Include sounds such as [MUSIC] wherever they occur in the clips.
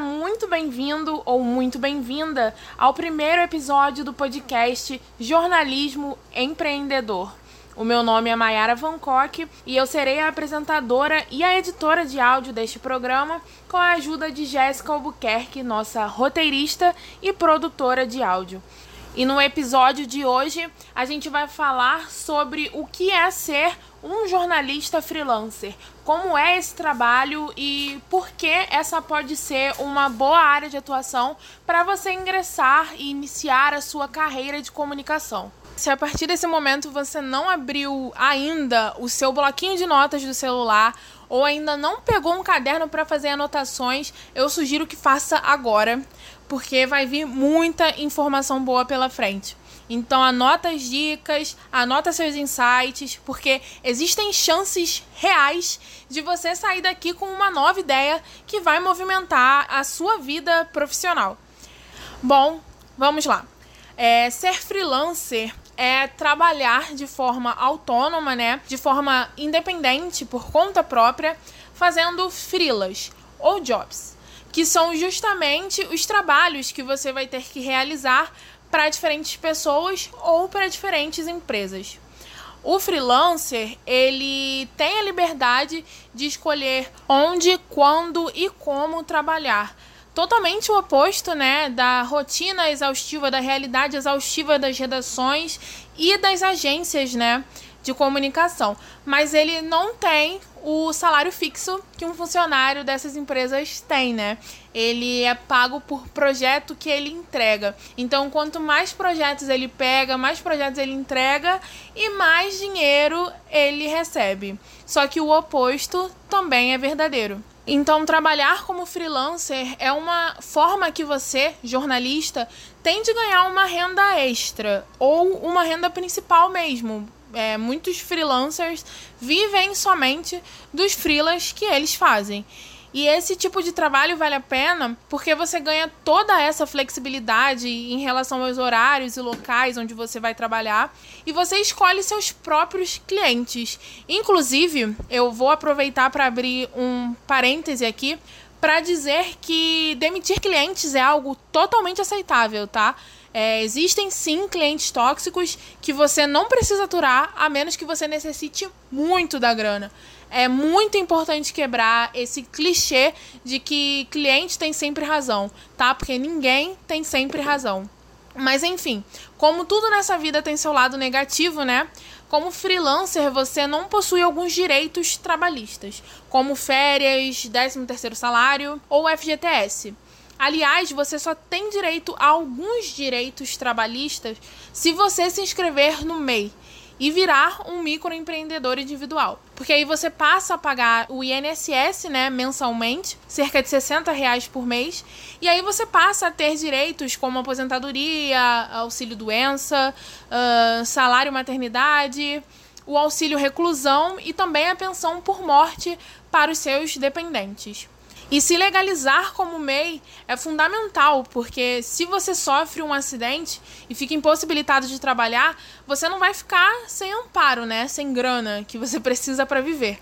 muito bem-vindo ou muito bem-vinda ao primeiro episódio do podcast Jornalismo Empreendedor. O meu nome é Mayara Van Kock e eu serei a apresentadora e a editora de áudio deste programa com a ajuda de Jéssica Albuquerque, nossa roteirista e produtora de áudio. E no episódio de hoje a gente vai falar sobre o que é ser um jornalista freelancer, como é esse trabalho e por que essa pode ser uma boa área de atuação para você ingressar e iniciar a sua carreira de comunicação. Se a partir desse momento você não abriu ainda o seu bloquinho de notas do celular ou ainda não pegou um caderno para fazer anotações, eu sugiro que faça agora porque vai vir muita informação boa pela frente. Então anota as dicas, anota seus insights, porque existem chances reais de você sair daqui com uma nova ideia que vai movimentar a sua vida profissional. Bom, vamos lá. É, ser freelancer é trabalhar de forma autônoma, né? De forma independente, por conta própria, fazendo freelas ou jobs que são justamente os trabalhos que você vai ter que realizar para diferentes pessoas ou para diferentes empresas. O freelancer, ele tem a liberdade de escolher onde, quando e como trabalhar. Totalmente o oposto, né, da rotina exaustiva, da realidade exaustiva das redações e das agências, né, de comunicação. Mas ele não tem o salário fixo que um funcionário dessas empresas tem, né? Ele é pago por projeto que ele entrega. Então, quanto mais projetos ele pega, mais projetos ele entrega e mais dinheiro ele recebe. Só que o oposto também é verdadeiro. Então, trabalhar como freelancer é uma forma que você, jornalista, tem de ganhar uma renda extra ou uma renda principal mesmo, é, muitos freelancers vivem somente dos freelas que eles fazem. E esse tipo de trabalho vale a pena porque você ganha toda essa flexibilidade em relação aos horários e locais onde você vai trabalhar e você escolhe seus próprios clientes. Inclusive, eu vou aproveitar para abrir um parêntese aqui para dizer que demitir clientes é algo totalmente aceitável, tá? É, existem sim clientes tóxicos que você não precisa aturar a menos que você necessite muito da grana. É muito importante quebrar esse clichê de que cliente tem sempre razão, tá? Porque ninguém tem sempre razão. Mas enfim, como tudo nessa vida tem seu lado negativo, né? Como freelancer, você não possui alguns direitos trabalhistas, como férias, 13 terceiro salário ou FGTS. Aliás, você só tem direito a alguns direitos trabalhistas se você se inscrever no MEI e virar um microempreendedor individual. Porque aí você passa a pagar o INSS, né, mensalmente, cerca de 60 reais por mês, e aí você passa a ter direitos como aposentadoria, auxílio doença, uh, salário maternidade, o auxílio reclusão e também a pensão por morte para os seus dependentes. E se legalizar como MEI é fundamental, porque se você sofre um acidente e fica impossibilitado de trabalhar, você não vai ficar sem amparo, né? Sem grana que você [LAUGHS] precisa para viver.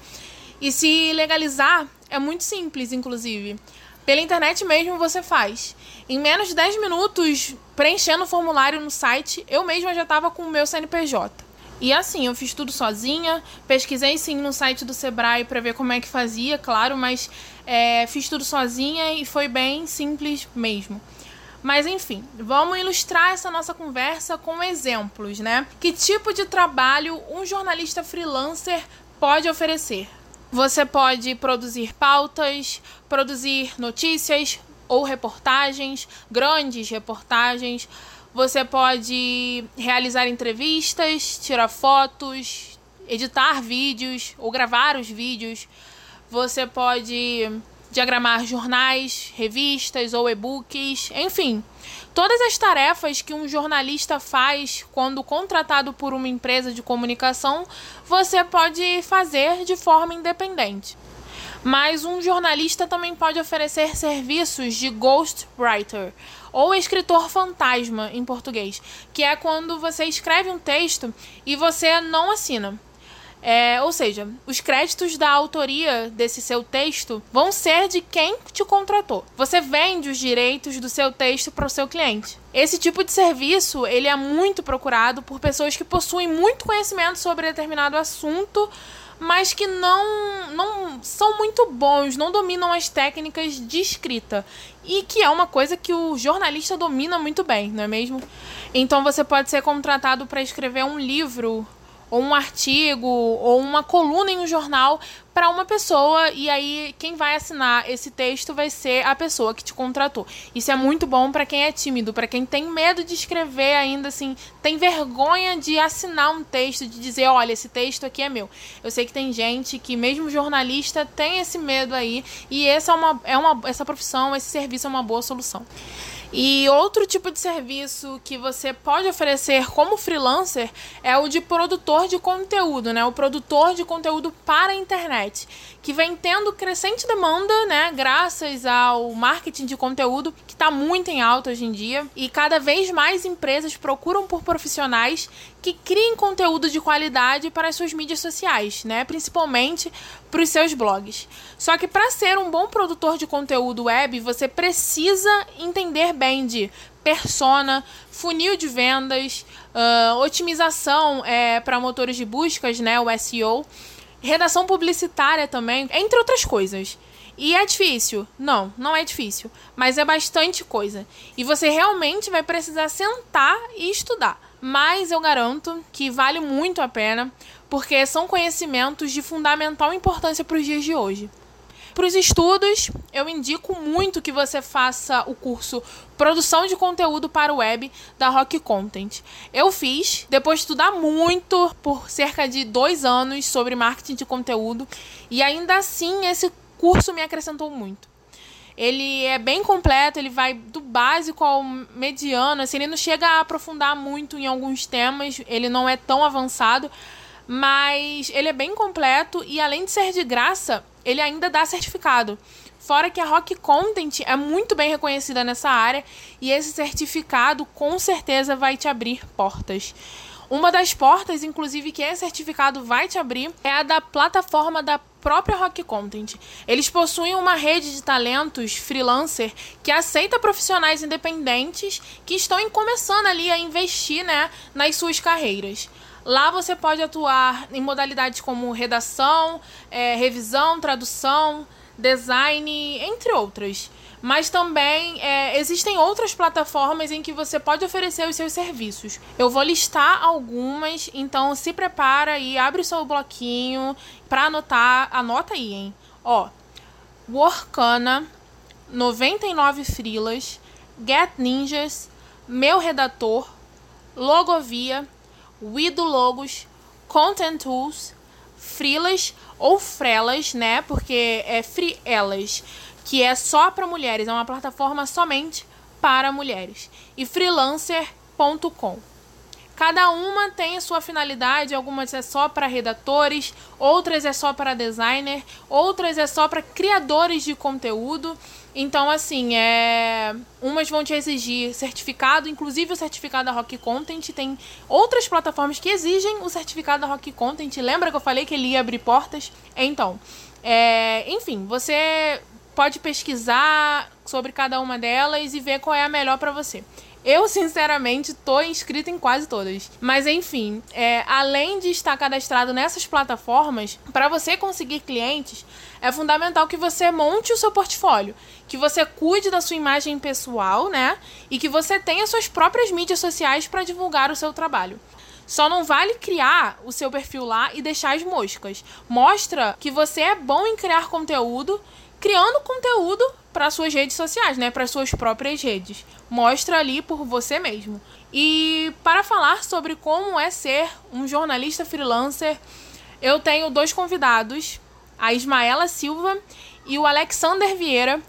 E se legalizar é muito simples, inclusive. Pela internet mesmo você faz. Em menos de 10 minutos, preenchendo o formulário no site, eu mesma já estava com o meu CNPJ. E assim, eu fiz tudo sozinha, pesquisei sim no site do Sebrae para ver como é que fazia, claro, mas é, fiz tudo sozinha e foi bem simples mesmo. Mas enfim, vamos ilustrar essa nossa conversa com exemplos, né? Que tipo de trabalho um jornalista freelancer pode oferecer? Você pode produzir pautas, produzir notícias ou reportagens, grandes reportagens você pode realizar entrevistas, tirar fotos, editar vídeos ou gravar os vídeos. Você pode diagramar jornais, revistas ou e-books, enfim. Todas as tarefas que um jornalista faz quando contratado por uma empresa de comunicação, você pode fazer de forma independente. Mas um jornalista também pode oferecer serviços de ghostwriter, ou escritor fantasma em português, que é quando você escreve um texto e você não assina. É, ou seja, os créditos da autoria desse seu texto vão ser de quem te contratou. Você vende os direitos do seu texto para o seu cliente. Esse tipo de serviço ele é muito procurado por pessoas que possuem muito conhecimento sobre determinado assunto, mas que não, não são muito bons, não dominam as técnicas de escrita. E que é uma coisa que o jornalista domina muito bem, não é mesmo? Então você pode ser contratado para escrever um livro ou um artigo ou uma coluna em um jornal para uma pessoa e aí quem vai assinar esse texto vai ser a pessoa que te contratou. Isso é muito bom para quem é tímido, para quem tem medo de escrever ainda assim, tem vergonha de assinar um texto, de dizer, olha, esse texto aqui é meu. Eu sei que tem gente que mesmo jornalista tem esse medo aí e essa é uma, é uma essa profissão, esse serviço é uma boa solução. E outro tipo de serviço que você pode oferecer como freelancer é o de produtor de conteúdo, né? O produtor de conteúdo para a internet, que vem tendo crescente demanda, né? Graças ao marketing de conteúdo que está muito em alta hoje em dia e cada vez mais empresas procuram por profissionais que criem conteúdo de qualidade para as suas mídias sociais, né? Principalmente para os seus blogs. Só que para ser um bom produtor de conteúdo web, você precisa entender bem de persona, funil de vendas, uh, otimização é, para motores de buscas, né? O SEO, redação publicitária também, entre outras coisas. E é difícil? Não, não é difícil. Mas é bastante coisa. E você realmente vai precisar sentar e estudar. Mas eu garanto que vale muito a pena, porque são conhecimentos de fundamental importância para os dias de hoje. Para os estudos, eu indico muito que você faça o curso Produção de Conteúdo para o Web da Rock Content. Eu fiz, depois de estudar muito, por cerca de dois anos, sobre marketing de conteúdo, e ainda assim esse curso me acrescentou muito. Ele é bem completo, ele vai do básico ao mediano, assim, ele não chega a aprofundar muito em alguns temas, ele não é tão avançado, mas ele é bem completo e além de ser de graça, ele ainda dá certificado. Fora que a Rock Content é muito bem reconhecida nessa área e esse certificado com certeza vai te abrir portas. Uma das portas, inclusive, que esse certificado vai te abrir é a da plataforma da própria Rock Content. Eles possuem uma rede de talentos freelancer que aceita profissionais independentes que estão começando ali a investir né, nas suas carreiras. Lá você pode atuar em modalidades como redação, é, revisão, tradução, design, entre outras. Mas também é, existem outras plataformas em que você pode oferecer os seus serviços. Eu vou listar algumas, então se prepara e abre o seu bloquinho para anotar. Anota aí, hein? Ó, Workana, 99 Frilas, Get Ninjas, Meu Redator, Logovia, Wido Logos, Content Tools, Frilas ou Frelas, né? Porque é Free Elas que é só para mulheres, é uma plataforma somente para mulheres. E freelancer.com. Cada uma tem a sua finalidade, algumas é só para redatores, outras é só para designer, outras é só para criadores de conteúdo. Então, assim, é... umas vão te exigir certificado, inclusive o certificado da Rock Content. Tem outras plataformas que exigem o certificado da Rock Content. Lembra que eu falei que ele ia abrir portas? Então, é... enfim, você pode pesquisar sobre cada uma delas e ver qual é a melhor para você. Eu, sinceramente, tô inscrita em quase todas. Mas, enfim, é, além de estar cadastrado nessas plataformas, para você conseguir clientes, é fundamental que você monte o seu portfólio, que você cuide da sua imagem pessoal, né? E que você tenha suas próprias mídias sociais para divulgar o seu trabalho. Só não vale criar o seu perfil lá e deixar as moscas. Mostra que você é bom em criar conteúdo criando conteúdo para suas redes sociais, né, para suas próprias redes. Mostra ali por você mesmo. E para falar sobre como é ser um jornalista freelancer, eu tenho dois convidados, a Ismaela Silva e o Alexander Vieira,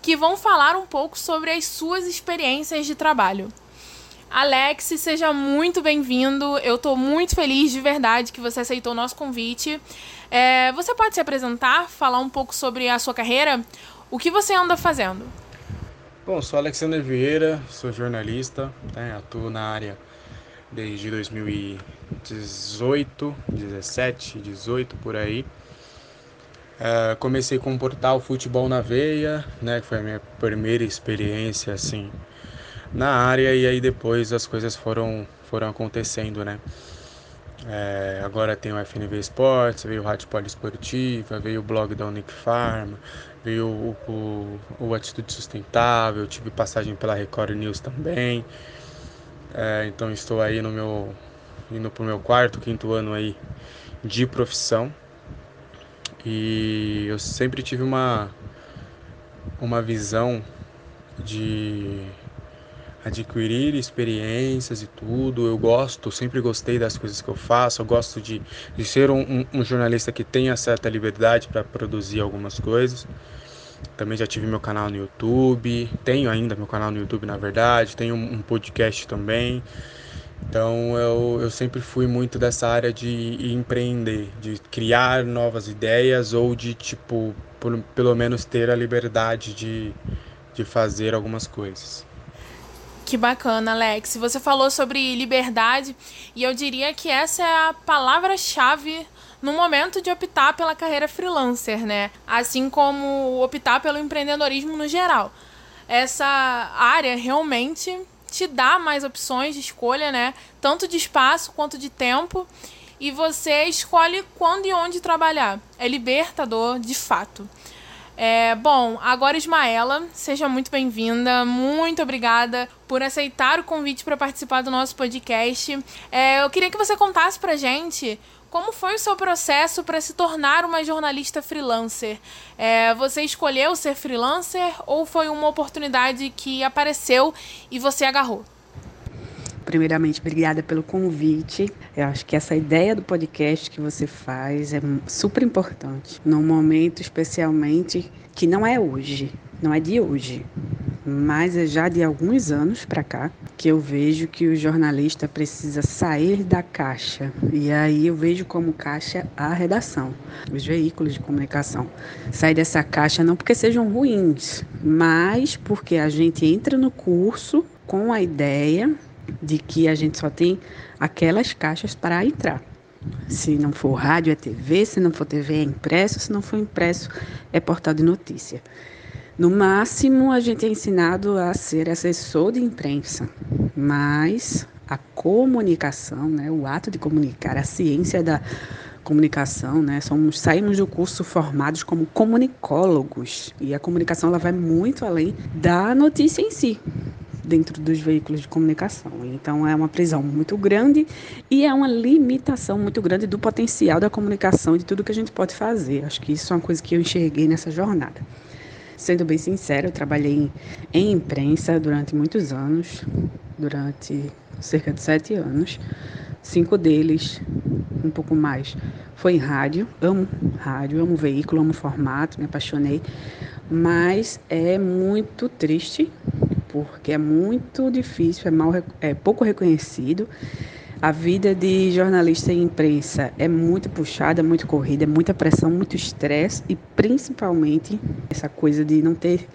que vão falar um pouco sobre as suas experiências de trabalho. Alex, seja muito bem-vindo. Eu estou muito feliz de verdade que você aceitou o nosso convite. É, você pode se apresentar, falar um pouco sobre a sua carreira? O que você anda fazendo? Bom, sou Alexander Vieira, sou jornalista, né, atuo na área desde 2018, 17, 18 por aí. Uh, comecei com o portal Futebol na Veia, né, que foi a minha primeira experiência assim na área e aí depois as coisas foram foram acontecendo, né? É, agora tem o FNV Esportes, veio o Rádio Poliesportiva, veio o blog da Unic Farm, veio o, o, o, Atitude Sustentável, tive passagem pela Record News também. É, então estou aí no meu indo pro meu quarto, quinto ano aí de profissão. E eu sempre tive uma uma visão de adquirir experiências e tudo. Eu gosto, sempre gostei das coisas que eu faço. Eu gosto de, de ser um, um, um jornalista que tenha certa liberdade para produzir algumas coisas. Também já tive meu canal no YouTube, tenho ainda meu canal no YouTube, na verdade, tenho um podcast também. Então eu, eu sempre fui muito dessa área de empreender, de criar novas ideias ou de, tipo, por, pelo menos ter a liberdade de, de fazer algumas coisas. Que bacana, Alex. Você falou sobre liberdade e eu diria que essa é a palavra-chave no momento de optar pela carreira freelancer, né? Assim como optar pelo empreendedorismo no geral. Essa área realmente te dá mais opções de escolha, né? Tanto de espaço quanto de tempo. E você escolhe quando e onde trabalhar. É libertador de fato. É, bom, agora Ismaela, seja muito bem-vinda, muito obrigada por aceitar o convite para participar do nosso podcast. É, eu queria que você contasse pra gente como foi o seu processo para se tornar uma jornalista freelancer? É, você escolheu ser freelancer ou foi uma oportunidade que apareceu e você agarrou? Primeiramente, obrigada pelo convite. Eu acho que essa ideia do podcast que você faz é super importante, num momento especialmente que não é hoje, não é de hoje, mas é já de alguns anos para cá que eu vejo que o jornalista precisa sair da caixa. E aí eu vejo como caixa a redação, os veículos de comunicação. Sair dessa caixa não porque sejam ruins, mas porque a gente entra no curso com a ideia de que a gente só tem aquelas caixas para entrar. Se não for rádio, é TV, se não for TV, é impresso, se não for impresso, é portal de notícia. No máximo, a gente é ensinado a ser assessor de imprensa, mas a comunicação, né, o ato de comunicar, a ciência da comunicação, né, somos, saímos do curso formados como comunicólogos e a comunicação ela vai muito além da notícia em si dentro dos veículos de comunicação. Então é uma prisão muito grande e é uma limitação muito grande do potencial da comunicação e de tudo que a gente pode fazer. Acho que isso é uma coisa que eu enxerguei nessa jornada. Sendo bem sincero, eu trabalhei em imprensa durante muitos anos, durante cerca de sete anos. Cinco deles, um pouco mais, foi em rádio. Amo rádio, amo veículo, amo formato, me apaixonei. Mas é muito triste porque é muito difícil, é, mal, é pouco reconhecido. A vida de jornalista e imprensa é muito puxada, muito corrida, é muita pressão, muito estresse e principalmente essa coisa de não ter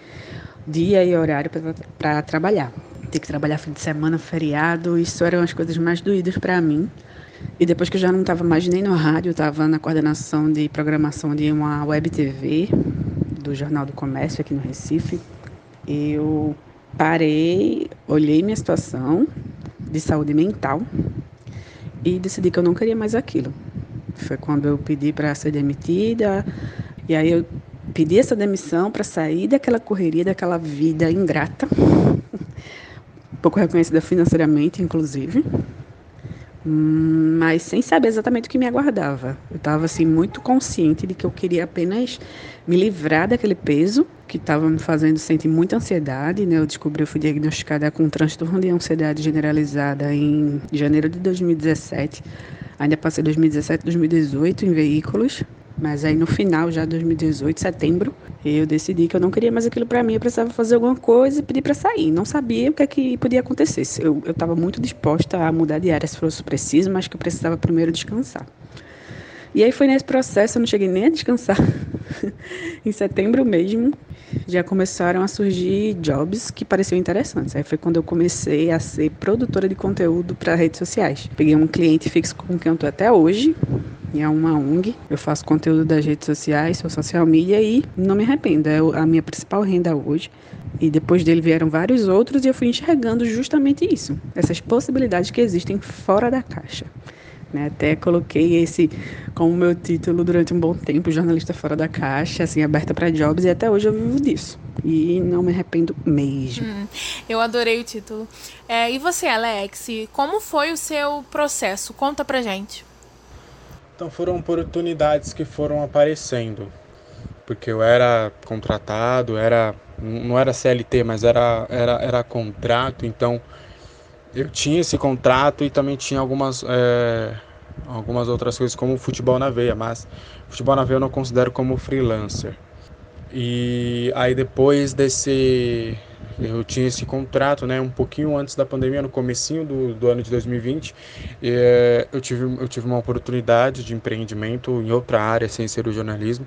dia e horário para trabalhar. Ter que trabalhar fim de semana, feriado, isso eram as coisas mais doídas para mim. E depois que eu já não estava mais nem no rádio, estava na coordenação de programação de uma web TV do Jornal do Comércio aqui no Recife, eu parei, olhei minha situação de saúde mental e decidi que eu não queria mais aquilo. Foi quando eu pedi para ser demitida, e aí eu pedi essa demissão para sair daquela correria, daquela vida ingrata, [LAUGHS] pouco reconhecida financeiramente, inclusive mas sem saber exatamente o que me aguardava. Eu estava assim muito consciente de que eu queria apenas me livrar daquele peso que estava me fazendo sentir muita ansiedade. Né? Eu descobri, eu fui diagnosticada com um transtorno de ansiedade generalizada em janeiro de 2017. Ainda passei 2017, 2018 em veículos mas aí no final, já de 2018, setembro, eu decidi que eu não queria mais aquilo para mim, eu precisava fazer alguma coisa e pedir para sair. Não sabia o que é que podia acontecer. Eu estava muito disposta a mudar de área se fosse preciso, mas que eu precisava primeiro descansar. E aí foi nesse processo, eu não cheguei nem a descansar. [LAUGHS] em setembro mesmo, já começaram a surgir jobs que pareciam interessantes. Aí foi quando eu comecei a ser produtora de conteúdo para redes sociais. Peguei um cliente fixo com quem eu estou até hoje, é uma ONG. Eu faço conteúdo das redes sociais, sou social media e não me arrependo. É a minha principal renda hoje. E depois dele vieram vários outros e eu fui enxergando justamente isso, essas possibilidades que existem fora da caixa. Né? Até coloquei esse como meu título durante um bom tempo, jornalista fora da caixa, assim, aberta para jobs, e até hoje eu vivo disso. E não me arrependo mesmo. Hum, eu adorei o título. É, e você, Alex, como foi o seu processo? Conta pra gente. Então foram oportunidades que foram aparecendo. Porque eu era contratado, era não era CLT, mas era, era, era contrato, então eu tinha esse contrato e também tinha algumas, é, algumas outras coisas como futebol na veia, mas futebol na veia eu não considero como freelancer. E aí depois desse eu tinha esse contrato, né, um pouquinho antes da pandemia, no comecinho do, do ano de 2020, e, é, eu, tive, eu tive uma oportunidade de empreendimento em outra área, sem ser o jornalismo.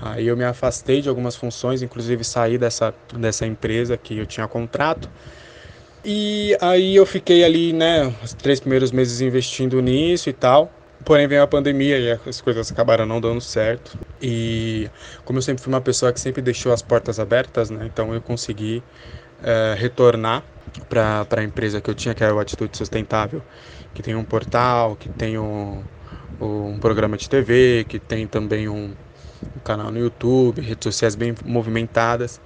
Aí eu me afastei de algumas funções, inclusive saí dessa, dessa empresa que eu tinha contrato, e aí eu fiquei ali, né, os três primeiros meses investindo nisso e tal. Porém veio a pandemia e as coisas acabaram não dando certo. E como eu sempre fui uma pessoa que sempre deixou as portas abertas, né, então eu consegui é, retornar para a empresa que eu tinha, que era o Atitude Sustentável, que tem um portal, que tem um, um programa de TV, que tem também um, um canal no YouTube, redes sociais bem movimentadas.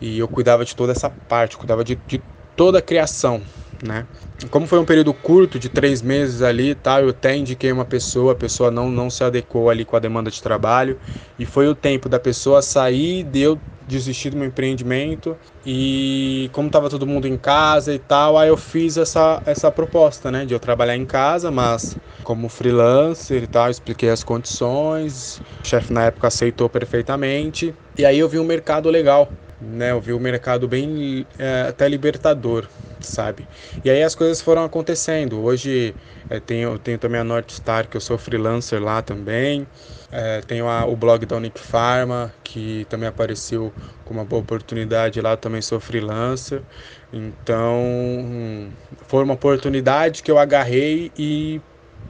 E eu cuidava de toda essa parte, cuidava de, de toda a criação, né? Como foi um período curto de três meses ali, tá? Eu até indiquei uma pessoa, a pessoa não, não se adequou ali com a demanda de trabalho e foi o tempo da pessoa sair, de eu desistir do meu empreendimento e como estava todo mundo em casa e tal, aí eu fiz essa, essa proposta, né, de eu trabalhar em casa, mas como freelancer e tal, expliquei as condições, o chefe na época aceitou perfeitamente e aí eu vi um mercado legal né? Eu vi o mercado bem é, até libertador, sabe? E aí as coisas foram acontecendo. Hoje é, tenho, tenho também a North Star, que eu sou freelancer lá também. É, tenho a, o blog da Unic Pharma, que também apareceu com uma boa oportunidade lá, também sou freelancer. Então, hum, foi uma oportunidade que eu agarrei e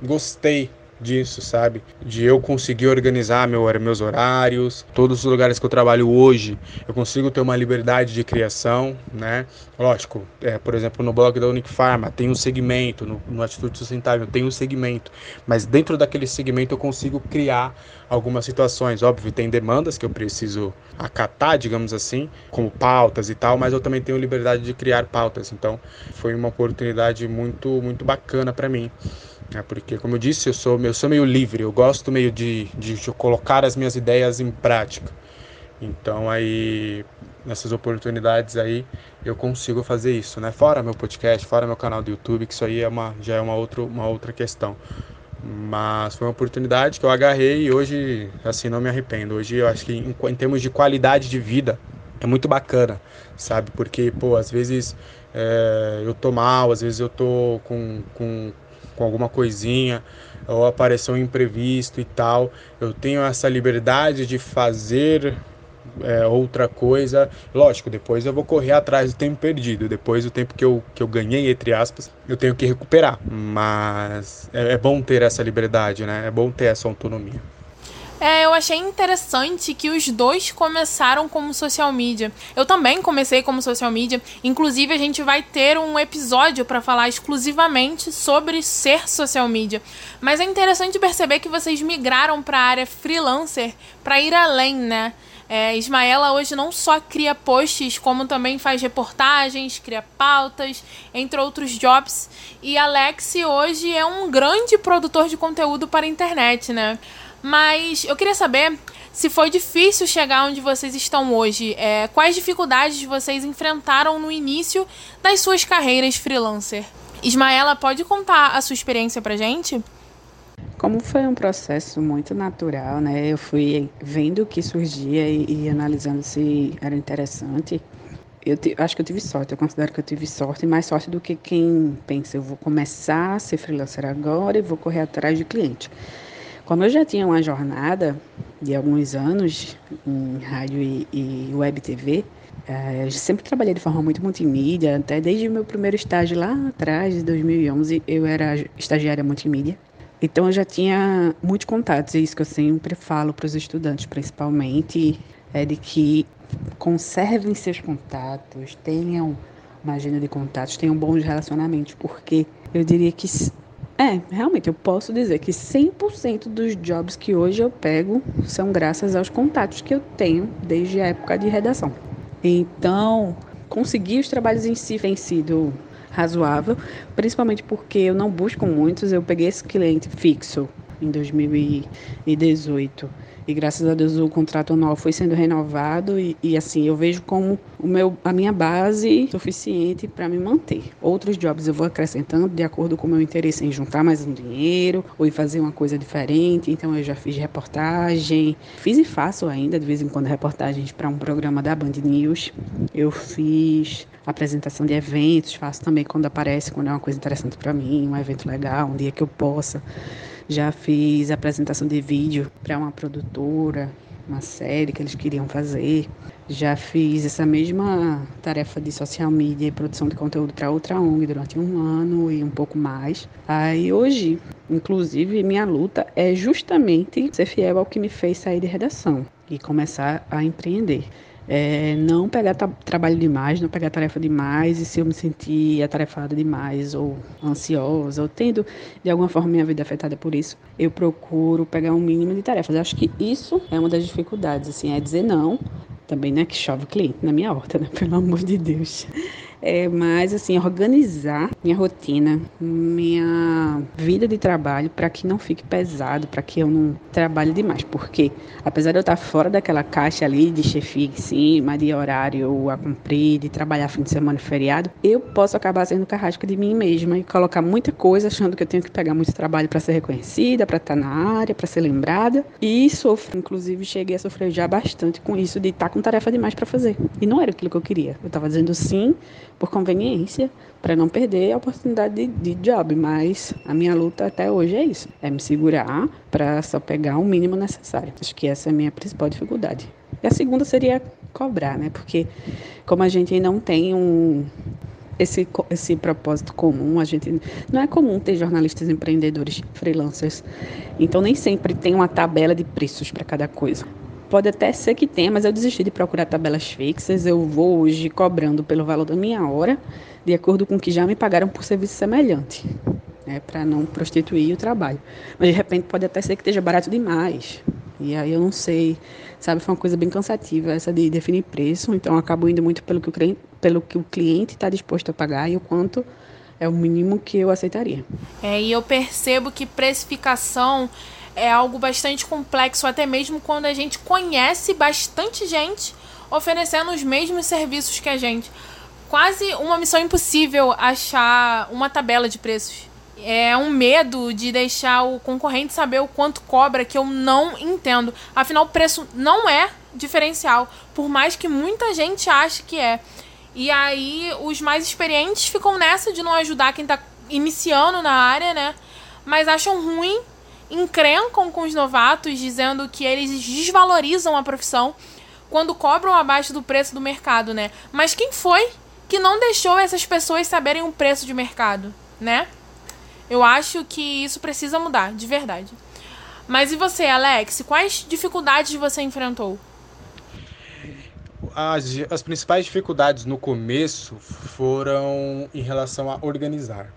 gostei disso, sabe? De eu conseguir organizar meu, meus horários, todos os lugares que eu trabalho hoje, eu consigo ter uma liberdade de criação, né? Lógico, é, por exemplo, no blog da Unic Pharma tem um segmento, no, no Atitude Sustentável tem um segmento, mas dentro daquele segmento eu consigo criar algumas situações. Óbvio, tem demandas que eu preciso acatar, digamos assim, como pautas e tal, mas eu também tenho liberdade de criar pautas. Então, foi uma oportunidade muito, muito bacana para mim. É porque, como eu disse, eu sou, eu sou meio livre, eu gosto meio de, de, de colocar as minhas ideias em prática. Então aí nessas oportunidades aí eu consigo fazer isso, né? Fora meu podcast, fora meu canal do YouTube, que isso aí é uma, já é uma outra, uma outra questão. Mas foi uma oportunidade que eu agarrei e hoje, assim, não me arrependo. Hoje eu acho que em, em termos de qualidade de vida é muito bacana, sabe? Porque, pô, às vezes é, eu tô mal, às vezes eu tô com, com, com alguma coisinha, ou apareceu um imprevisto e tal. Eu tenho essa liberdade de fazer é, outra coisa. Lógico, depois eu vou correr atrás do tempo perdido. Depois o tempo que eu, que eu ganhei, entre aspas, eu tenho que recuperar. Mas é, é bom ter essa liberdade, né? É bom ter essa autonomia. É, eu achei interessante que os dois começaram como social media. Eu também comecei como social media. Inclusive, a gente vai ter um episódio para falar exclusivamente sobre ser social media. Mas é interessante perceber que vocês migraram para a área freelancer para ir além, né? É, Ismaela hoje não só cria posts, como também faz reportagens, cria pautas, entre outros jobs. E Alex hoje é um grande produtor de conteúdo para a internet, né? Mas eu queria saber se foi difícil chegar onde vocês estão hoje. É, quais dificuldades vocês enfrentaram no início das suas carreiras freelancer? Ismaela, pode contar a sua experiência pra gente? Como foi um processo muito natural, né? Eu fui vendo o que surgia e, e analisando se era interessante. Eu te, acho que eu tive sorte, eu considero que eu tive sorte, mais sorte do que quem pensa, eu vou começar a ser freelancer agora e vou correr atrás de cliente. Como eu já tinha uma jornada, de alguns anos em rádio e, e web TV, é, eu sempre trabalhei de forma muito multimídia, até desde o meu primeiro estágio lá atrás, de 2011, eu era estagiária multimídia. Então eu já tinha muitos contatos, e isso que eu sempre falo para os estudantes, principalmente, é de que conservem seus contatos, tenham uma agenda de contatos, tenham bons relacionamentos, porque eu diria que é, realmente eu posso dizer que 100% dos jobs que hoje eu pego são graças aos contatos que eu tenho desde a época de redação. Então, conseguir os trabalhos em si tem sido razoável, principalmente porque eu não busco muitos, eu peguei esse cliente fixo em 2018 e graças a Deus o contrato anual foi sendo renovado e, e assim eu vejo como o meu, a minha base suficiente para me manter. Outros jobs eu vou acrescentando de acordo com o meu interesse em juntar mais um dinheiro ou em fazer uma coisa diferente. Então eu já fiz reportagem, fiz e faço ainda de vez em quando reportagens para um programa da Band News. Eu fiz apresentação de eventos, faço também quando aparece, quando é uma coisa interessante para mim, um evento legal, um dia que eu possa. Já fiz apresentação de vídeo para uma produtora, uma série que eles queriam fazer. Já fiz essa mesma tarefa de social media e produção de conteúdo para outra ONG durante um ano e um pouco mais. Aí hoje, inclusive, minha luta é justamente ser fiel ao que me fez sair de redação e começar a empreender. É, não pegar trabalho demais, não pegar tarefa demais, e se eu me sentir atarefada demais, ou ansiosa, ou tendo de alguma forma minha vida afetada por isso, eu procuro pegar um mínimo de tarefas. Eu acho que isso é uma das dificuldades, assim, é dizer não, também, né, que chove cliente na minha horta, né, [LAUGHS] pelo amor de Deus é mais assim organizar minha rotina, minha vida de trabalho para que não fique pesado, para que eu não trabalhe demais, porque apesar de eu estar fora daquela caixa ali de chefia em cima, de horário a cumprir, de trabalhar fim de semana e feriado, eu posso acabar sendo carrasca de mim mesma e colocar muita coisa achando que eu tenho que pegar muito trabalho para ser reconhecida, para estar na área, para ser lembrada e sofro, inclusive cheguei a sofrer já bastante com isso de estar com tarefa demais para fazer. E não era aquilo que eu queria. Eu estava dizendo sim por conveniência, para não perder a oportunidade de, de, job. Mas a minha luta até hoje é isso: é me segurar para só pegar o mínimo necessário. Acho que essa é a minha principal dificuldade. E a segunda seria cobrar, né? Porque como a gente não tem um esse, esse propósito comum. A gente não é comum ter jornalistas empreendedores freelancers, então nem sempre tem uma tabela de preços para cada coisa. Pode até ser que tenha, mas eu desisti de procurar tabelas fixas. Eu vou hoje cobrando pelo valor da minha hora, de acordo com o que já me pagaram por serviço semelhante, né, para não prostituir o trabalho. Mas de repente pode até ser que esteja barato demais. E aí eu não sei, sabe, foi uma coisa bem cansativa essa de definir preço, então eu acabo indo muito pelo que o pelo que o cliente está disposto a pagar e o quanto é o mínimo que eu aceitaria. É, e eu percebo que precificação é algo bastante complexo, até mesmo quando a gente conhece bastante gente oferecendo os mesmos serviços que a gente. Quase uma missão impossível achar uma tabela de preços. É um medo de deixar o concorrente saber o quanto cobra que eu não entendo. Afinal, o preço não é diferencial, por mais que muita gente ache que é. E aí, os mais experientes ficam nessa de não ajudar quem está iniciando na área, né? Mas acham ruim encrencam com os novatos, dizendo que eles desvalorizam a profissão quando cobram abaixo do preço do mercado, né? Mas quem foi que não deixou essas pessoas saberem o preço de mercado, né? Eu acho que isso precisa mudar, de verdade. Mas e você, Alex? Quais dificuldades você enfrentou? As, as principais dificuldades no começo foram em relação a organizar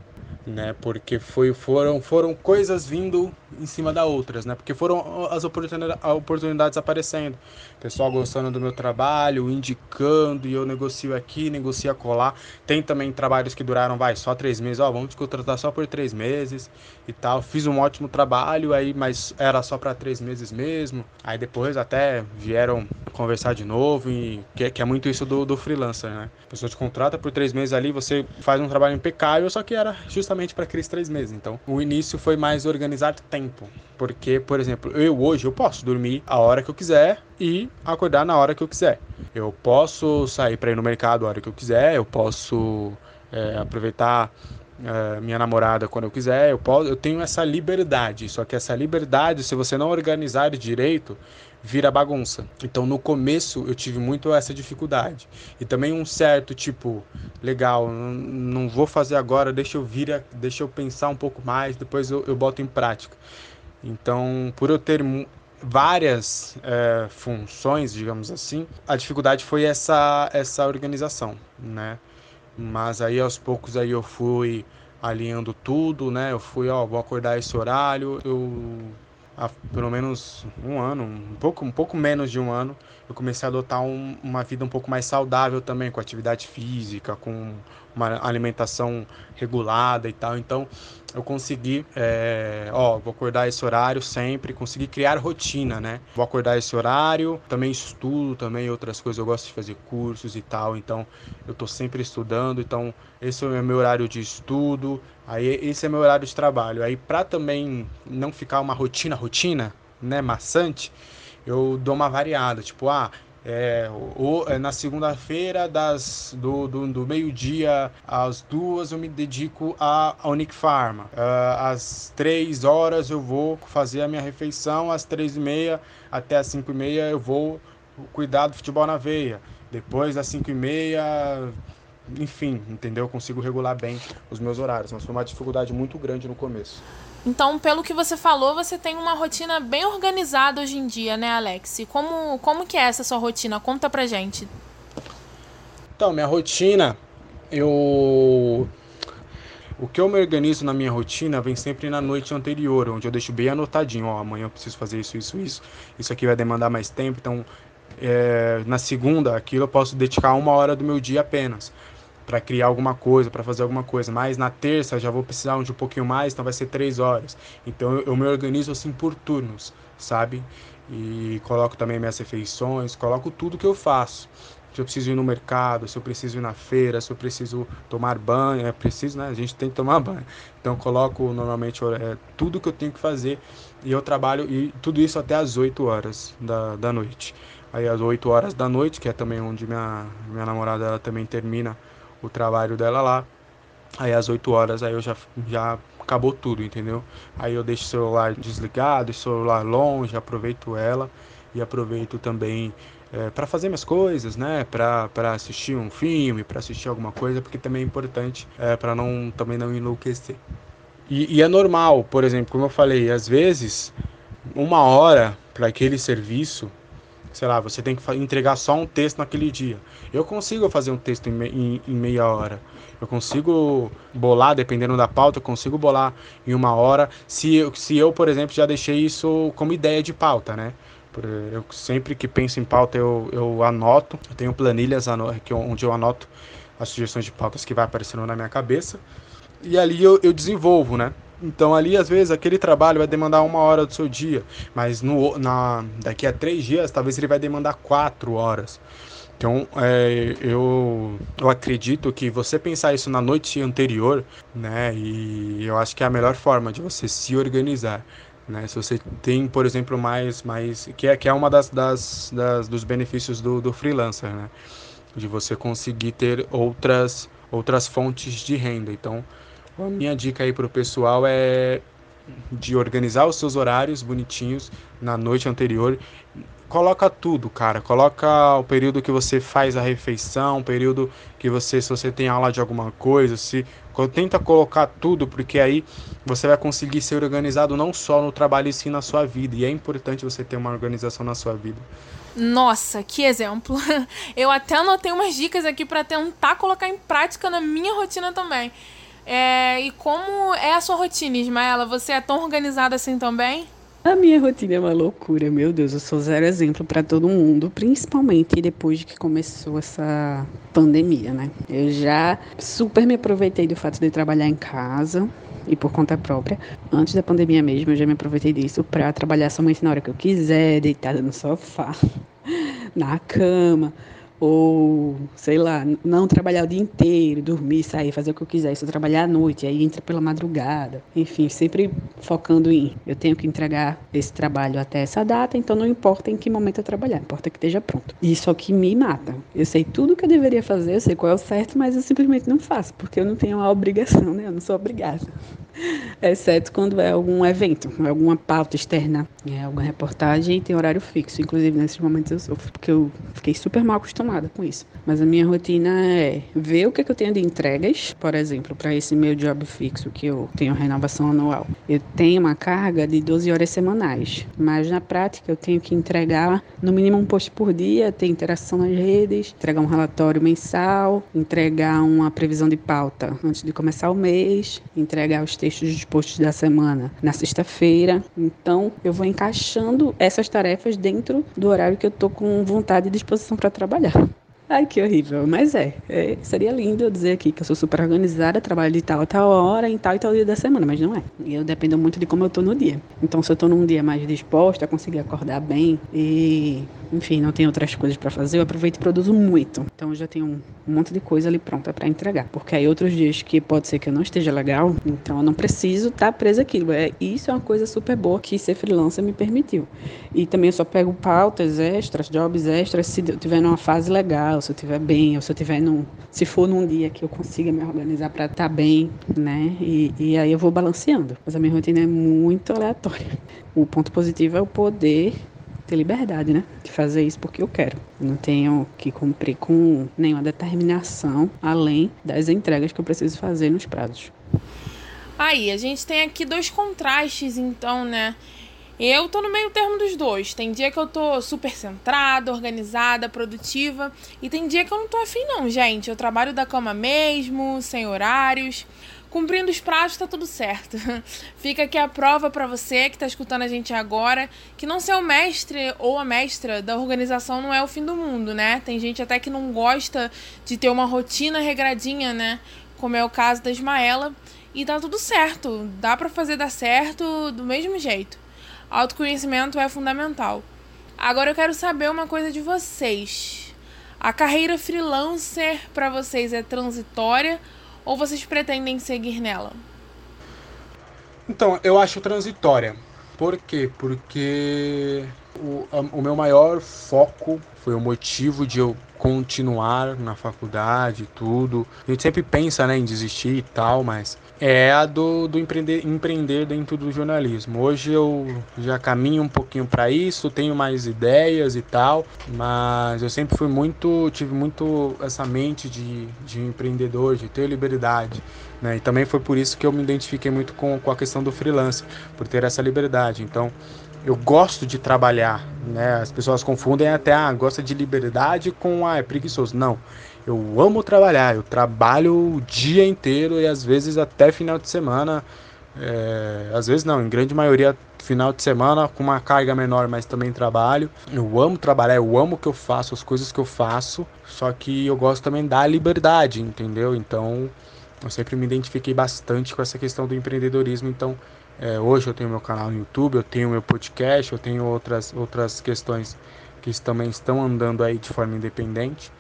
né? Porque foi, foram, foram coisas vindo em cima da outras, né? Porque foram as oportunidades, oportunidades aparecendo. Pessoal gostando do meu trabalho, indicando, e eu negocio aqui, negocio colar. Tem também trabalhos que duraram, vai, só três meses. Ó, vamos te contratar só por três meses e tal. Fiz um ótimo trabalho aí, mas era só para três meses mesmo. Aí depois até vieram conversar de novo, e que, que é muito isso do, do freelancer, né? A pessoa te contrata por três meses ali, você faz um trabalho impecável, só que era justamente para aqueles três meses. Então, o início foi mais organizar tempo. Porque, por exemplo, eu hoje eu posso dormir a hora que eu quiser e acordar na hora que eu quiser. Eu posso sair para ir no mercado a hora que eu quiser, eu posso é, aproveitar uh, minha namorada quando eu quiser, eu posso, eu tenho essa liberdade. Só que essa liberdade, se você não organizar direito, vira bagunça. Então no começo eu tive muito essa dificuldade. E também um certo tipo, legal, não, vou fazer agora, deixa eu vir, deixa eu pensar um pouco mais, depois eu, eu boto em prática. Então, por eu ter várias é, funções, digamos assim, a dificuldade foi essa essa organização, né? Mas aí aos poucos aí eu fui alinhando tudo, né? Eu fui, ó, vou acordar esse horário, eu há pelo menos um ano, um pouco, um pouco menos de um ano, eu comecei a adotar um, uma vida um pouco mais saudável também, com atividade física, com uma alimentação regulada e tal. Então, eu consegui, é, ó, vou acordar esse horário sempre, consegui criar rotina, né? Vou acordar esse horário, também estudo, também outras coisas, eu gosto de fazer cursos e tal, então eu tô sempre estudando, então esse é o meu horário de estudo, aí esse é meu horário de trabalho. Aí para também não ficar uma rotina, rotina, né, maçante, eu dou uma variada, tipo, ah, é, é, na segunda-feira, das do, do, do meio-dia às duas, eu me dedico à Unic Pharma. Uh, às três horas eu vou fazer a minha refeição, às três e meia até às cinco e meia eu vou cuidar do futebol na veia. Depois das cinco e meia, enfim, entendeu? Eu consigo regular bem os meus horários, mas foi uma dificuldade muito grande no começo. Então, pelo que você falou, você tem uma rotina bem organizada hoje em dia, né, Alex? Como, como que é essa sua rotina? Conta pra gente. Então, minha rotina, eu... O que eu me organizo na minha rotina vem sempre na noite anterior, onde eu deixo bem anotadinho, ó, amanhã eu preciso fazer isso, isso, isso, isso aqui vai demandar mais tempo, então é, na segunda, aquilo eu posso dedicar uma hora do meu dia apenas para criar alguma coisa, para fazer alguma coisa. Mas na terça já vou precisar de um pouquinho mais, então vai ser três horas. Então eu, me organizo assim por turnos, sabe? E coloco também minhas refeições, coloco tudo que eu faço. Se eu preciso ir no mercado, se eu preciso ir na feira, se eu preciso tomar banho, é preciso, né? A gente tem que tomar [LAUGHS] banho. Então coloco normalmente é, tudo que eu tenho que fazer e eu trabalho e tudo isso até às 8 horas da, da noite. Aí às 8 horas da noite, que é também onde minha, minha namorada também termina o trabalho dela lá. Aí às 8 horas aí eu já, já acabou tudo, entendeu? Aí eu deixo o celular desligado, o celular longe, aproveito ela e aproveito também é, para fazer minhas coisas, né? Para assistir um filme, para assistir alguma coisa, porque também é importante é, para não também não enlouquecer. E, e é normal, por exemplo, como eu falei, às vezes uma hora para aquele serviço sei lá, você tem que entregar só um texto naquele dia. Eu consigo fazer um texto em, me, em, em, meia hora. Eu consigo bolar, dependendo da pauta, eu consigo bolar em uma hora. Se eu, se eu, por exemplo, já deixei isso como ideia de pauta, né? Eu sempre que penso em pauta, eu, eu anoto. Eu tenho planilhas onde eu anoto as sugestões de pautas que vai aparecendo na minha cabeça. E ali eu, eu desenvolvo, né? Então ali às vezes aquele trabalho vai demandar uma hora do seu dia, mas no, na, daqui a três dias talvez ele vai demandar quatro horas. Então é, eu, eu acredito que você pensar isso na noite anterior, né? E eu acho que é a melhor forma de você se organizar. Né? Se você tem, por exemplo, mais, mais que é que é uma das, das, das dos benefícios do, do freelancer, né? De você conseguir ter outras outras fontes de renda. Então minha dica aí para o pessoal é de organizar os seus horários bonitinhos na noite anterior. Coloca tudo, cara. Coloca o período que você faz a refeição, o período que você, se você tem aula de alguma coisa, se tenta colocar tudo, porque aí você vai conseguir ser organizado não só no trabalho e sim na sua vida. E é importante você ter uma organização na sua vida. Nossa, que exemplo! [LAUGHS] Eu até anotei umas dicas aqui para tentar colocar em prática na minha rotina também. É, e como é a sua rotina, Ismaela? Você é tão organizada assim também? A minha rotina é uma loucura, meu Deus, eu sou zero exemplo para todo mundo, principalmente depois que começou essa pandemia, né? Eu já super me aproveitei do fato de trabalhar em casa e por conta própria. Antes da pandemia mesmo, eu já me aproveitei disso para trabalhar somente na hora que eu quiser, deitada no sofá, [LAUGHS] na cama, ou sei lá, não trabalhar o dia inteiro, dormir, sair, fazer o que eu quiser, isso trabalhar à noite, aí entra pela madrugada. Enfim, sempre focando em eu tenho que entregar esse trabalho até essa data, então não importa em que momento eu trabalhar, importa que esteja pronto. Isso é o que me mata. Eu sei tudo que eu deveria fazer, eu sei qual é o certo, mas eu simplesmente não faço, porque eu não tenho a obrigação, né? Eu não sou obrigada [LAUGHS] exceto quando é algum evento, alguma pauta externa, é, alguma reportagem tem horário fixo. Inclusive, nesses momentos eu sofro, porque eu fiquei super mal acostumada com isso. Mas a minha rotina é ver o que, é que eu tenho de entregas, por exemplo, para esse meu job fixo, que eu tenho renovação anual. Eu tenho uma carga de 12 horas semanais, mas na prática eu tenho que entregar no mínimo um post por dia, ter interação nas redes, entregar um relatório mensal, entregar uma previsão de pauta antes de começar o mês, entregar os textos dispostos da semana na sexta-feira. Então, eu vou encaixando essas tarefas dentro do horário que eu tô com vontade e disposição para trabalhar. Ai, que horrível. Mas é, é, Seria lindo eu dizer aqui que eu sou super organizada, trabalho de tal a tal hora, em tal e tal dia da semana, mas não é. Eu dependo muito de como eu tô no dia. Então, se eu tô num dia mais disposta, conseguir acordar bem e enfim, não tem outras coisas para fazer, eu aproveito e produzo muito. Então eu já tenho um monte de coisa ali pronta para entregar. Porque aí outros dias que pode ser que eu não esteja legal, então eu não preciso estar tá presa aquilo. É, isso é uma coisa super boa que ser freelancer me permitiu. E também eu só pego pautas extras, jobs extras, se eu tiver numa fase legal, se eu estiver bem, ou se eu tiver num. Se for num dia que eu consiga me organizar para estar tá bem, né? E, e aí eu vou balanceando. Mas a minha rotina é muito aleatória. O ponto positivo é o poder ter liberdade, né? De fazer isso porque eu quero. Eu não tenho que cumprir com nenhuma determinação além das entregas que eu preciso fazer nos prazos. Aí, a gente tem aqui dois contrastes, então, né? Eu tô no meio termo dos dois. Tem dia que eu tô super centrada, organizada, produtiva. E tem dia que eu não tô afim, não, gente. Eu trabalho da cama mesmo, sem horários. Cumprindo os prazos, tá tudo certo. [LAUGHS] Fica aqui a prova para você que tá escutando a gente agora, que não ser o mestre ou a mestra da organização não é o fim do mundo, né? Tem gente até que não gosta de ter uma rotina regradinha, né? Como é o caso da Ismaela. E tá tudo certo. Dá para fazer dar certo do mesmo jeito. Autoconhecimento é fundamental. Agora eu quero saber uma coisa de vocês. A carreira freelancer para vocês é transitória ou vocês pretendem seguir nela? Então, eu acho transitória. Por quê? Porque o, o meu maior foco foi o motivo de eu continuar na faculdade tudo. A gente sempre pensa né, em desistir e tal, mas é a do, do empreender, empreender dentro do jornalismo. Hoje eu já caminho um pouquinho para isso, tenho mais ideias e tal, mas eu sempre fui muito, tive muito essa mente de, de empreendedor, de ter liberdade. Né? E também foi por isso que eu me identifiquei muito com, com a questão do freelance, por ter essa liberdade. Então, eu gosto de trabalhar, né? As pessoas confundem até, ah, gosta de liberdade com, ah, é preguiçoso. Não, eu amo trabalhar, eu trabalho o dia inteiro e às vezes até final de semana, é, às vezes não, em grande maioria final de semana com uma carga menor, mas também trabalho. Eu amo trabalhar, eu amo o que eu faço, as coisas que eu faço, só que eu gosto também da liberdade, entendeu? Então, eu sempre me identifiquei bastante com essa questão do empreendedorismo, então é, hoje eu tenho meu canal no YouTube, eu tenho meu podcast, eu tenho outras, outras questões que também estão andando aí de forma independente.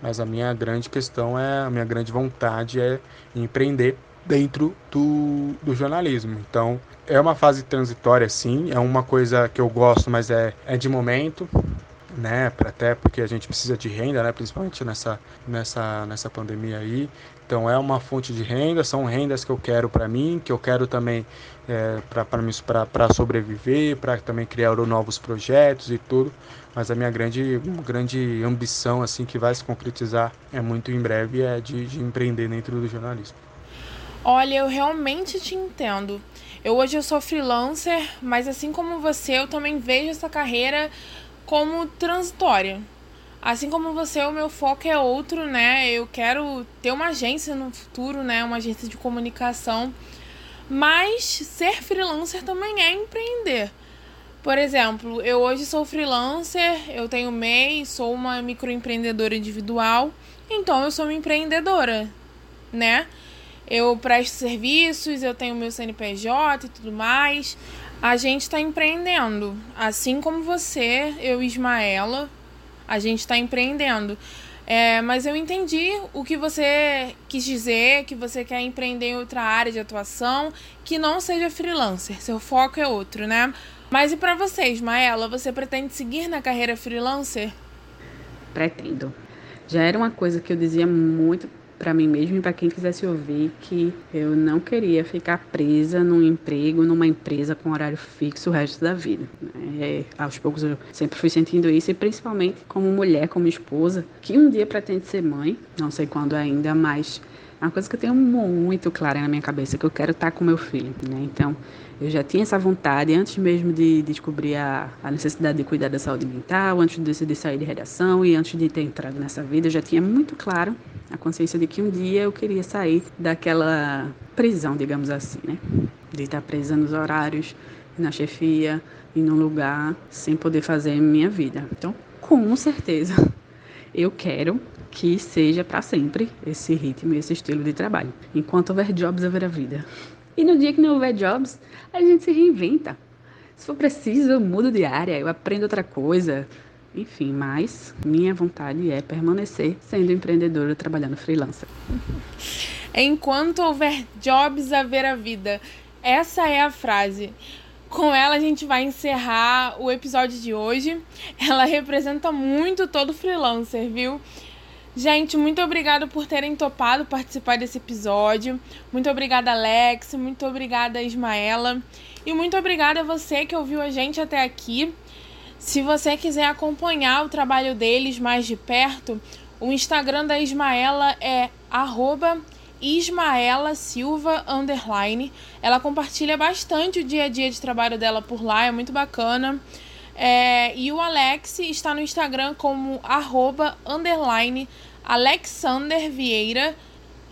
Mas a minha grande questão é, a minha grande vontade é empreender dentro do, do jornalismo. Então, é uma fase transitória, sim, é uma coisa que eu gosto, mas é, é de momento, né? Até porque a gente precisa de renda, né? Principalmente nessa, nessa, nessa pandemia aí. Então é uma fonte de renda, são rendas que eu quero para mim, que eu quero também é, para sobreviver, para também criar novos projetos e tudo. Mas a minha grande, grande ambição, assim, que vai se concretizar é muito em breve, é de, de empreender dentro do jornalismo. Olha, eu realmente te entendo. Eu hoje eu sou freelancer, mas assim como você, eu também vejo essa carreira como transitória. Assim como você, o meu foco é outro, né? Eu quero ter uma agência no futuro, né? Uma agência de comunicação. Mas ser freelancer também é empreender. Por exemplo, eu hoje sou freelancer, eu tenho MEI, sou uma microempreendedora individual, então eu sou uma empreendedora, né? Eu presto serviços, eu tenho meu CNPJ e tudo mais. A gente está empreendendo. Assim como você, eu e Ismaela, a gente está empreendendo. É, mas eu entendi o que você quis dizer, que você quer empreender em outra área de atuação, que não seja freelancer, seu foco é outro, né? Mas e para vocês, Maela, você pretende seguir na carreira freelancer? Pretendo. Já era uma coisa que eu dizia muito para mim mesma e para quem quisesse ouvir que eu não queria ficar presa num emprego, numa empresa com horário fixo o resto da vida. É, aos poucos eu sempre fui sentindo isso e principalmente como mulher, como esposa, que um dia pretende ser mãe, não sei quando ainda, mas é uma coisa que eu tenho muito clara na minha cabeça, que eu quero estar com meu filho, né? Então, eu já tinha essa vontade antes mesmo de descobrir a, a necessidade de cuidar da saúde mental, antes de decidir sair de redação e antes de ter entrado nessa vida, eu já tinha muito claro a consciência de que um dia eu queria sair daquela prisão, digamos assim, né? De estar presa nos horários, na chefia e num lugar sem poder fazer minha vida. Então, com certeza, eu quero que seja para sempre esse ritmo e esse estilo de trabalho. Enquanto houver jobs, haverá vida. E no dia que não houver jobs, a gente se reinventa. Se for preciso, eu mudo de área, eu aprendo outra coisa, enfim, mas minha vontade é permanecer sendo empreendedora trabalhando freelancer. [LAUGHS] Enquanto houver jobs, haverá vida. Essa é a frase. Com ela a gente vai encerrar o episódio de hoje. Ela representa muito todo freelancer, viu? Gente, muito obrigada por terem topado participar desse episódio. Muito obrigada, Alex. Muito obrigada, Ismaela. E muito obrigada a você que ouviu a gente até aqui. Se você quiser acompanhar o trabalho deles mais de perto, o Instagram da Ismaela é Ismaela Silva. Ela compartilha bastante o dia a dia de trabalho dela por lá, é muito bacana. É, e o Alex está no Instagram como arroba underline Alexander Vieira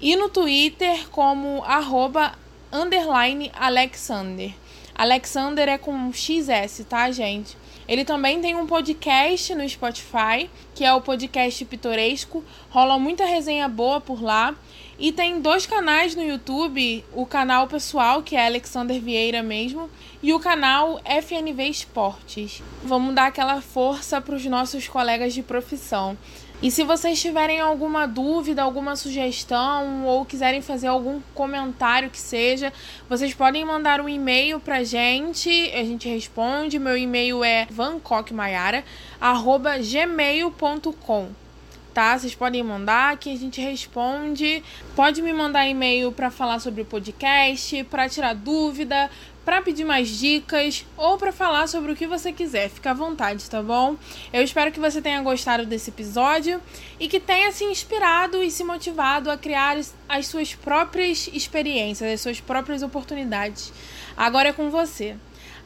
e no Twitter como arroba underline Alexander. Alexander é com XS, tá, gente? Ele também tem um podcast no Spotify, que é o podcast Pitoresco. Rola muita resenha boa por lá. E tem dois canais no YouTube, o canal pessoal, que é Alexander Vieira mesmo, e o canal FNV Esportes. Vamos dar aquela força para os nossos colegas de profissão. E se vocês tiverem alguma dúvida, alguma sugestão ou quiserem fazer algum comentário que seja, vocês podem mandar um e-mail pra gente, a gente responde. Meu e-mail é vancockmaiara@gmail.com. Tá? Vocês podem mandar que a gente responde. Pode me mandar e-mail para falar sobre o podcast, para tirar dúvida, para pedir mais dicas ou para falar sobre o que você quiser. Fica à vontade, tá bom? Eu espero que você tenha gostado desse episódio e que tenha se inspirado e se motivado a criar as suas próprias experiências, as suas próprias oportunidades. Agora é com você.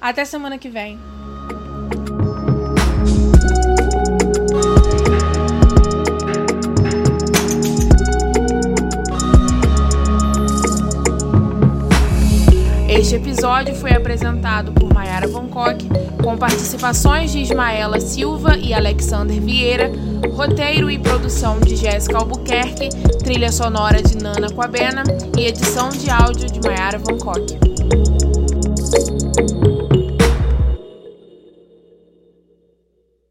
Até semana que vem. Este episódio foi apresentado por Mayara Vancock, com participações de Ismaela Silva e Alexander Vieira, roteiro e produção de Jéssica Albuquerque, trilha sonora de Nana Quabena e edição de áudio de Mayara Vancock.